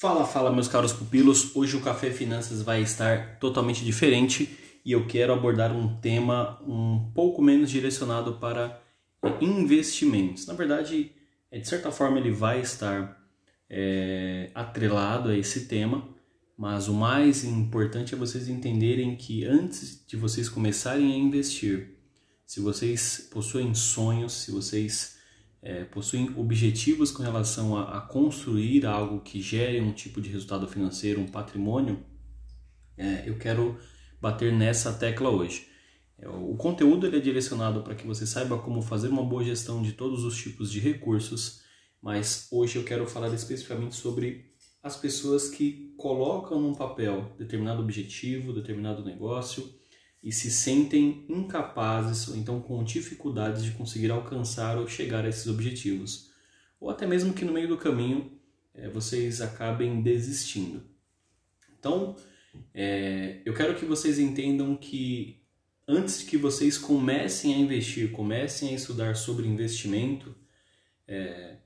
Fala, fala, meus caros pupilos. Hoje o Café Finanças vai estar totalmente diferente e eu quero abordar um tema um pouco menos direcionado para investimentos. Na verdade, é, de certa forma, ele vai estar é, atrelado a esse tema, mas o mais importante é vocês entenderem que antes de vocês começarem a investir, se vocês possuem sonhos, se vocês é, possuem objetivos com relação a, a, construir algo que gere um tipo de resultado financeiro, um patrimônio, é, eu quero bater nessa tecla hoje. É, o conteúdo ele é direcionado para que você saiba como fazer uma boa gestão de todos os tipos de recursos, mas hoje eu quero falar especificamente sobre as pessoas que colocam num papel determinado objetivo, determinado negócio e se sentem incapazes ou então com dificuldades de conseguir alcançar ou chegar a esses objetivos, ou até mesmo que no meio do caminho é, vocês acabem desistindo. Então, é, eu quero que vocês entendam que antes que vocês comecem a investir, comecem a estudar sobre investimento, é,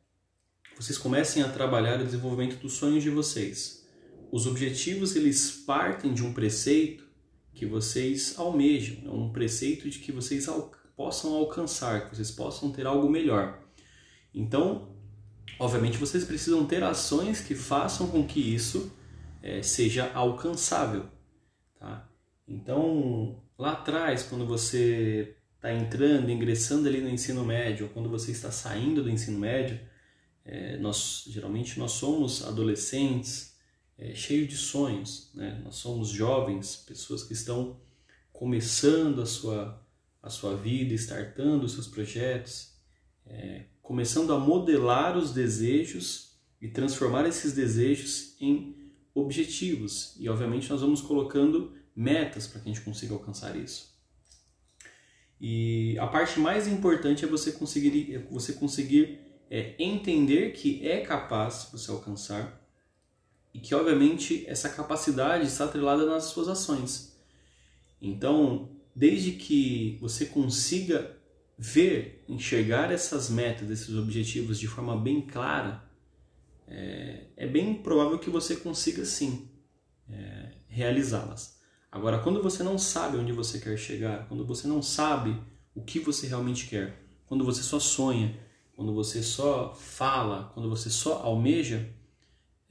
vocês comecem a trabalhar o desenvolvimento dos sonhos de vocês. Os objetivos eles partem de um preceito que vocês almejam, é um preceito de que vocês al possam alcançar, que vocês possam ter algo melhor. Então, obviamente, vocês precisam ter ações que façam com que isso é, seja alcançável. Tá? Então, lá atrás, quando você está entrando, ingressando ali no ensino médio, ou quando você está saindo do ensino médio, é, nós geralmente nós somos adolescentes, é, cheio de sonhos. Né? Nós somos jovens, pessoas que estão começando a sua, a sua vida, startando os seus projetos, é, começando a modelar os desejos e transformar esses desejos em objetivos. E, obviamente, nós vamos colocando metas para que a gente consiga alcançar isso. E a parte mais importante é você conseguir, é você conseguir é, entender que é capaz você alcançar e que, obviamente, essa capacidade está atrelada nas suas ações. Então, desde que você consiga ver, enxergar essas metas, esses objetivos de forma bem clara, é, é bem provável que você consiga sim é, realizá-las. Agora, quando você não sabe onde você quer chegar, quando você não sabe o que você realmente quer, quando você só sonha, quando você só fala, quando você só almeja,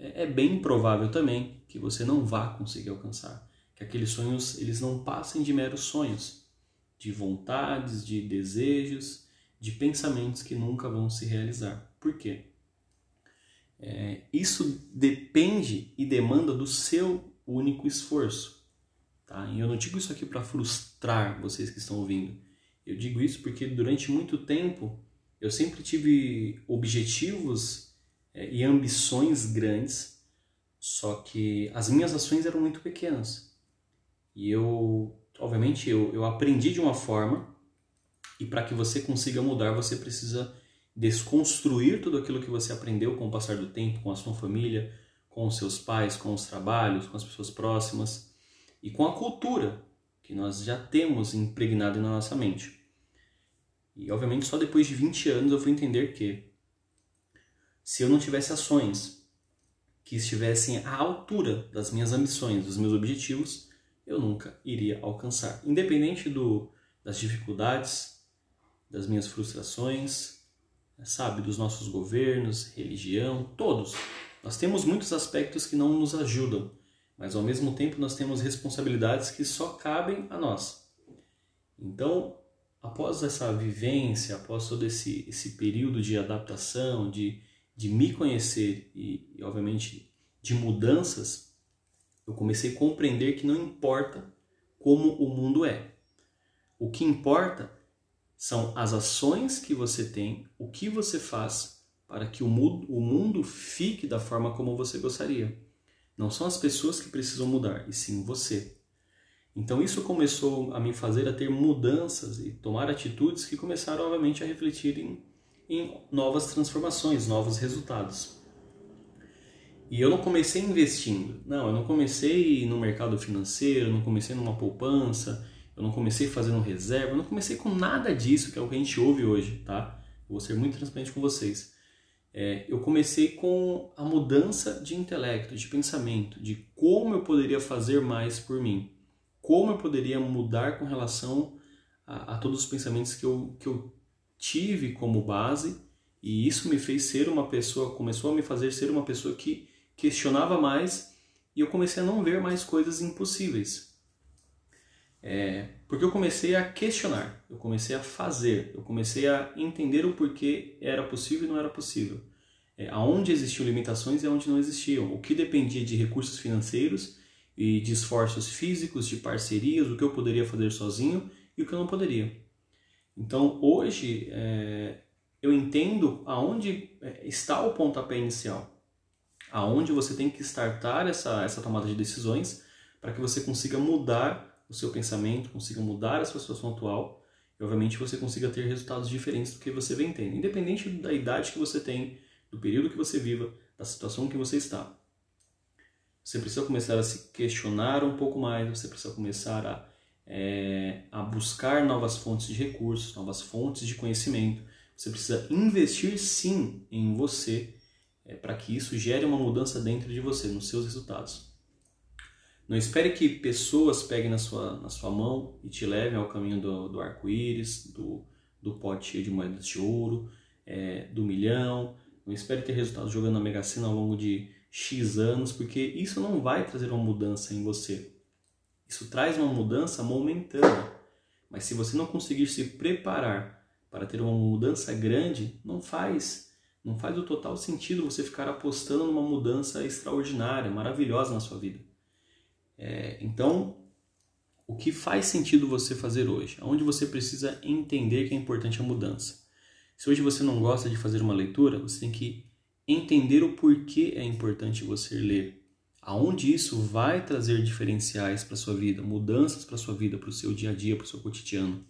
é, é bem provável também que você não vá conseguir alcançar. Que aqueles sonhos eles não passem de meros sonhos, de vontades, de desejos, de pensamentos que nunca vão se realizar. Por quê? É, isso depende e demanda do seu único esforço. Tá? E eu não digo isso aqui para frustrar vocês que estão ouvindo. Eu digo isso porque durante muito tempo eu sempre tive objetivos e ambições grandes, só que as minhas ações eram muito pequenas. E eu, obviamente, eu, eu aprendi de uma forma, e para que você consiga mudar, você precisa desconstruir tudo aquilo que você aprendeu com o passar do tempo, com a sua família, com os seus pais, com os trabalhos, com as pessoas próximas e com a cultura que nós já temos impregnado na nossa mente. E obviamente só depois de 20 anos eu fui entender que se eu não tivesse ações que estivessem à altura das minhas ambições, dos meus objetivos, eu nunca iria alcançar. Independente do, das dificuldades, das minhas frustrações, sabe, dos nossos governos, religião, todos. Nós temos muitos aspectos que não nos ajudam, mas ao mesmo tempo nós temos responsabilidades que só cabem a nós. Então, após essa vivência, após todo esse, esse período de adaptação, de de me conhecer e, e, obviamente, de mudanças, eu comecei a compreender que não importa como o mundo é. O que importa são as ações que você tem, o que você faz para que o mundo, o mundo fique da forma como você gostaria. Não são as pessoas que precisam mudar, e sim você. Então isso começou a me fazer a ter mudanças e tomar atitudes que começaram, obviamente, a refletir em novas transformações, novos resultados. E eu não comecei investindo. Não, eu não comecei no mercado financeiro, eu não comecei numa poupança, eu não comecei fazendo reserva, eu não comecei com nada disso que é o que a gente ouve hoje, tá? vou ser muito transparente com vocês. É, eu comecei com a mudança de intelecto, de pensamento, de como eu poderia fazer mais por mim, como eu poderia mudar com relação a, a todos os pensamentos que eu, que eu tive como base, e isso me fez ser uma pessoa, começou a me fazer ser uma pessoa que questionava mais e eu comecei a não ver mais coisas impossíveis. É, porque eu comecei a questionar, eu comecei a fazer, eu comecei a entender o porquê era possível e não era possível. É, aonde existiam limitações e aonde não existiam. O que dependia de recursos financeiros e de esforços físicos, de parcerias, o que eu poderia fazer sozinho e o que eu não poderia. Então hoje é, eu entendo aonde é, está o pontapé inicial, aonde você tem que startar essa, essa tomada de decisões para que você consiga mudar o seu pensamento, consiga mudar a sua situação atual e, obviamente, você consiga ter resultados diferentes do que você vem tendo, independente da idade que você tem, do período que você viva, da situação que você está. Você precisa começar a se questionar um pouco mais, você precisa começar a, é, a buscar novas fontes de recursos, novas fontes de conhecimento. Você precisa investir sim em você é, para que isso gere uma mudança dentro de você, nos seus resultados. Não espere que pessoas peguem na sua, na sua mão e te levem ao caminho do, do arco-íris, do, do pote de moedas de ouro, é, do milhão. Não espere ter resultados jogando na Mega Sena ao longo de X anos, porque isso não vai trazer uma mudança em você. Isso traz uma mudança momentânea. Mas se você não conseguir se preparar para ter uma mudança grande, não faz. Não faz o total sentido você ficar apostando numa mudança extraordinária, maravilhosa na sua vida. É, então, o que faz sentido você fazer hoje? Onde você precisa entender que é importante a mudança? Se hoje você não gosta de fazer uma leitura, você tem que entender o porquê é importante você ler. Aonde isso vai trazer diferenciais para sua vida, mudanças para sua vida, para o seu dia a dia, para o seu cotidiano.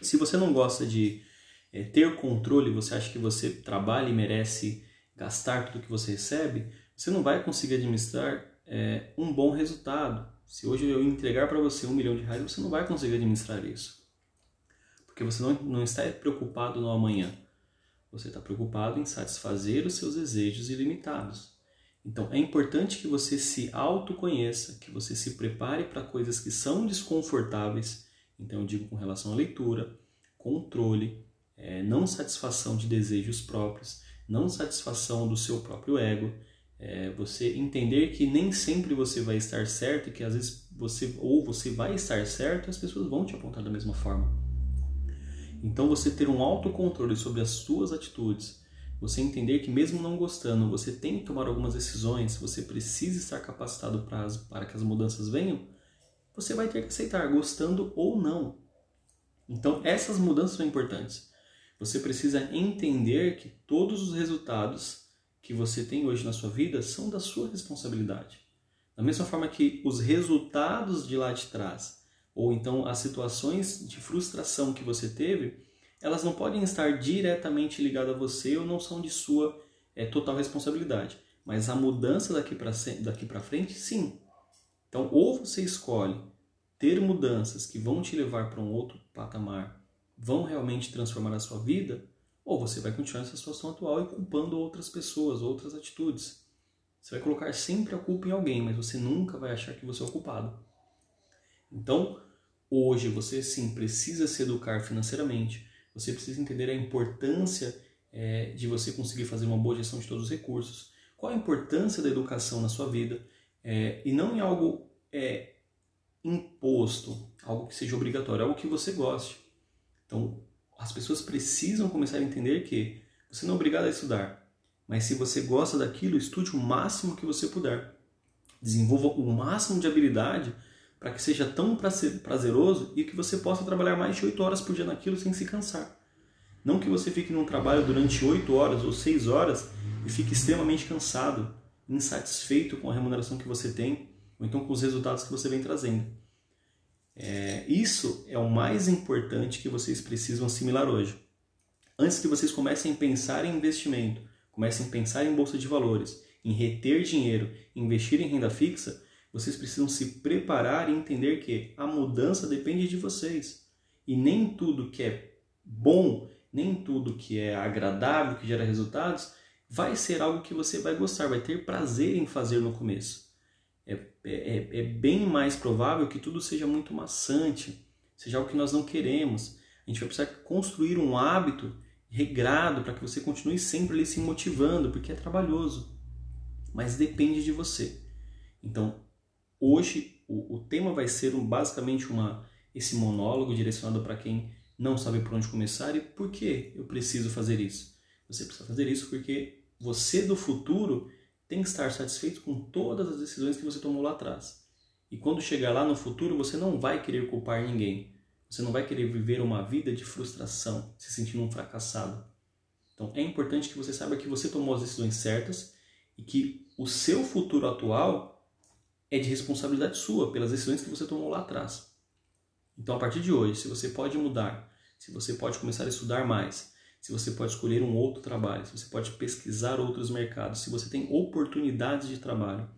Se você não gosta de é, ter controle, você acha que você trabalha e merece gastar tudo que você recebe, você não vai conseguir administrar é, um bom resultado. Se hoje eu entregar para você um milhão de reais, você não vai conseguir administrar isso. Porque você não, não está preocupado no amanhã. Você está preocupado em satisfazer os seus desejos ilimitados. Então é importante que você se autoconheça, que você se prepare para coisas que são desconfortáveis. Então eu digo com relação à leitura, controle, é, não satisfação de desejos próprios, não satisfação do seu próprio ego é você entender que nem sempre você vai estar certo e que às vezes você ou você vai estar certo e as pessoas vão te apontar da mesma forma. Então você ter um autocontrole sobre as suas atitudes, você entender que mesmo não gostando, você tem que tomar algumas decisões, você precisa estar capacitado para, as, para que as mudanças venham, você vai ter que aceitar, gostando ou não. Então essas mudanças são importantes. Você precisa entender que todos os resultados que você tem hoje na sua vida são da sua responsabilidade. Da mesma forma que os resultados de lá de trás, ou então as situações de frustração que você teve, elas não podem estar diretamente ligadas a você ou não são de sua é, total responsabilidade. Mas a mudança daqui para frente, sim. Então, ou você escolhe ter mudanças que vão te levar para um outro patamar, vão realmente transformar a sua vida, ou você vai continuar nessa situação atual e culpando outras pessoas, outras atitudes. Você vai colocar sempre a culpa em alguém, mas você nunca vai achar que você é o culpado. Então, hoje você sim precisa se educar financeiramente, você precisa entender a importância é, de você conseguir fazer uma boa gestão de todos os recursos, qual a importância da educação na sua vida, é, e não em algo é, imposto, algo que seja obrigatório, algo que você goste. Então, as pessoas precisam começar a entender que você não é obrigado a estudar, mas se você gosta daquilo, estude o máximo que você puder. Desenvolva o máximo de habilidade para que seja tão prazeroso e que você possa trabalhar mais de 8 horas por dia naquilo sem se cansar. Não que você fique num trabalho durante 8 horas ou 6 horas e fique extremamente cansado, insatisfeito com a remuneração que você tem ou então com os resultados que você vem trazendo. É, isso é o mais importante que vocês precisam assimilar hoje. Antes que vocês comecem a pensar em investimento, comecem a pensar em bolsa de valores, em reter dinheiro, investir em renda fixa, vocês precisam se preparar e entender que a mudança depende de vocês. E nem tudo que é bom, nem tudo que é agradável, que gera resultados, vai ser algo que você vai gostar, vai ter prazer em fazer no começo. É, é, é bem mais provável que tudo seja muito maçante, seja algo que nós não queremos. A gente vai precisar construir um hábito regrado para que você continue sempre ali se motivando, porque é trabalhoso. Mas depende de você. Então, hoje o, o tema vai ser um, basicamente uma, esse monólogo direcionado para quem não sabe por onde começar e por que eu preciso fazer isso. Você precisa fazer isso porque você do futuro tem que estar satisfeito com todas as decisões que você tomou lá atrás. E quando chegar lá no futuro, você não vai querer culpar ninguém. Você não vai querer viver uma vida de frustração, se sentindo um fracassado. Então é importante que você saiba que você tomou as decisões certas e que o seu futuro atual é de responsabilidade sua pelas decisões que você tomou lá atrás. Então a partir de hoje, se você pode mudar, se você pode começar a estudar mais, se você pode escolher um outro trabalho, se você pode pesquisar outros mercados, se você tem oportunidades de trabalho,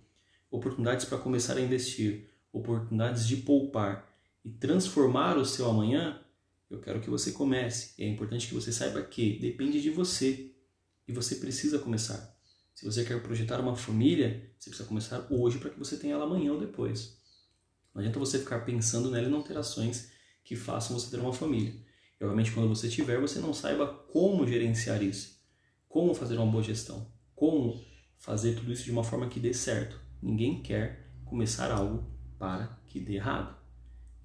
oportunidades para começar a investir, oportunidades de poupar, e transformar o seu amanhã, eu quero que você comece. E é importante que você saiba que depende de você e você precisa começar. Se você quer projetar uma família, você precisa começar hoje para que você tenha ela amanhã ou depois. Não adianta você ficar pensando nela em alterações que façam você ter uma família. E obviamente quando você tiver, você não saiba como gerenciar isso, como fazer uma boa gestão, como fazer tudo isso de uma forma que dê certo. Ninguém quer começar algo para que dê errado.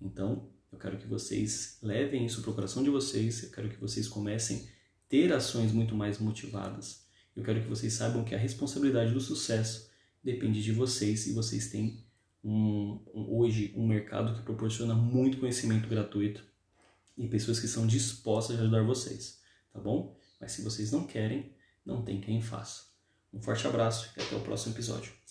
Então, eu quero que vocês levem isso para o coração de vocês, eu quero que vocês comecem a ter ações muito mais motivadas. Eu quero que vocês saibam que a responsabilidade do sucesso depende de vocês e vocês têm um, um, hoje um mercado que proporciona muito conhecimento gratuito e pessoas que são dispostas a ajudar vocês, tá bom? Mas se vocês não querem, não tem quem faça. Um forte abraço e até o próximo episódio.